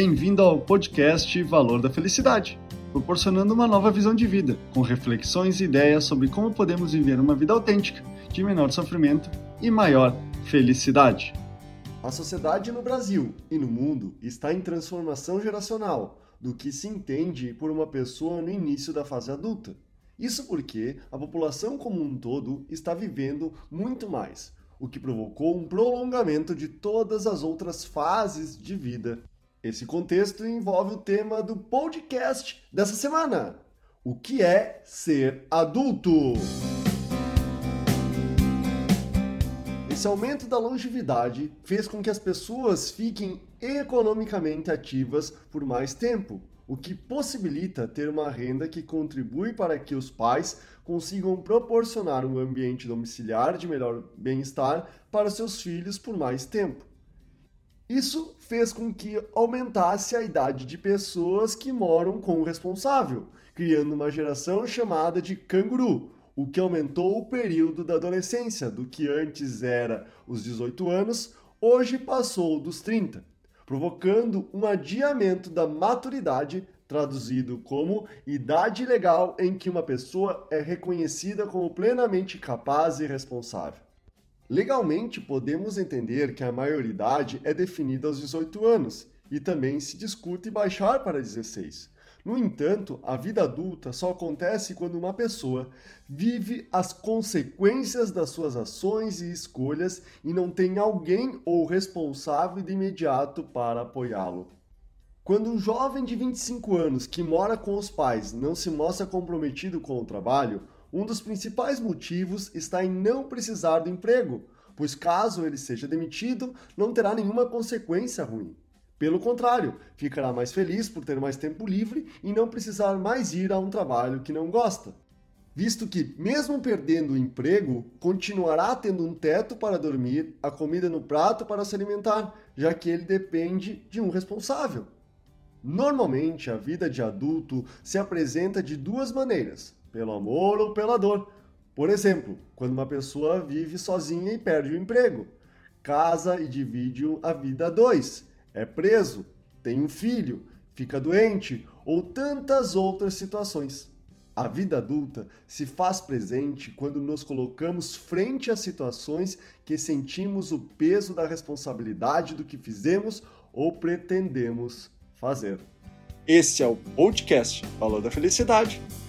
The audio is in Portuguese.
Bem-vindo ao podcast Valor da Felicidade, proporcionando uma nova visão de vida, com reflexões e ideias sobre como podemos viver uma vida autêntica, de menor sofrimento e maior felicidade. A sociedade no Brasil e no mundo está em transformação geracional do que se entende por uma pessoa no início da fase adulta. Isso porque a população como um todo está vivendo muito mais, o que provocou um prolongamento de todas as outras fases de vida. Esse contexto envolve o tema do podcast dessa semana: o que é ser adulto? Esse aumento da longevidade fez com que as pessoas fiquem economicamente ativas por mais tempo, o que possibilita ter uma renda que contribui para que os pais consigam proporcionar um ambiente domiciliar de melhor bem-estar para seus filhos por mais tempo. Isso fez com que aumentasse a idade de pessoas que moram com o responsável, criando uma geração chamada de canguru, o que aumentou o período da adolescência, do que antes era os 18 anos, hoje passou dos 30, provocando um adiamento da maturidade, traduzido como idade legal em que uma pessoa é reconhecida como plenamente capaz e responsável. Legalmente, podemos entender que a maioridade é definida aos 18 anos e também se discute baixar para 16 no entanto, a vida adulta só acontece quando uma pessoa vive as consequências das suas ações e escolhas e não tem alguém ou responsável de imediato para apoiá-lo. Quando um jovem de 25 anos que mora com os pais não se mostra comprometido com o trabalho, um dos principais motivos está em não precisar do emprego, pois caso ele seja demitido, não terá nenhuma consequência ruim. Pelo contrário, ficará mais feliz por ter mais tempo livre e não precisar mais ir a um trabalho que não gosta. Visto que, mesmo perdendo o emprego, continuará tendo um teto para dormir, a comida no prato para se alimentar, já que ele depende de um responsável. Normalmente, a vida de adulto se apresenta de duas maneiras: pelo amor ou pela dor. Por exemplo, quando uma pessoa vive sozinha e perde o emprego, casa e divide a vida a dois é preso, tem um filho, fica doente ou tantas outras situações. A vida adulta se faz presente quando nos colocamos frente a situações que sentimos o peso da responsabilidade do que fizemos ou pretendemos fazer. Esse é o podcast Valor da Felicidade.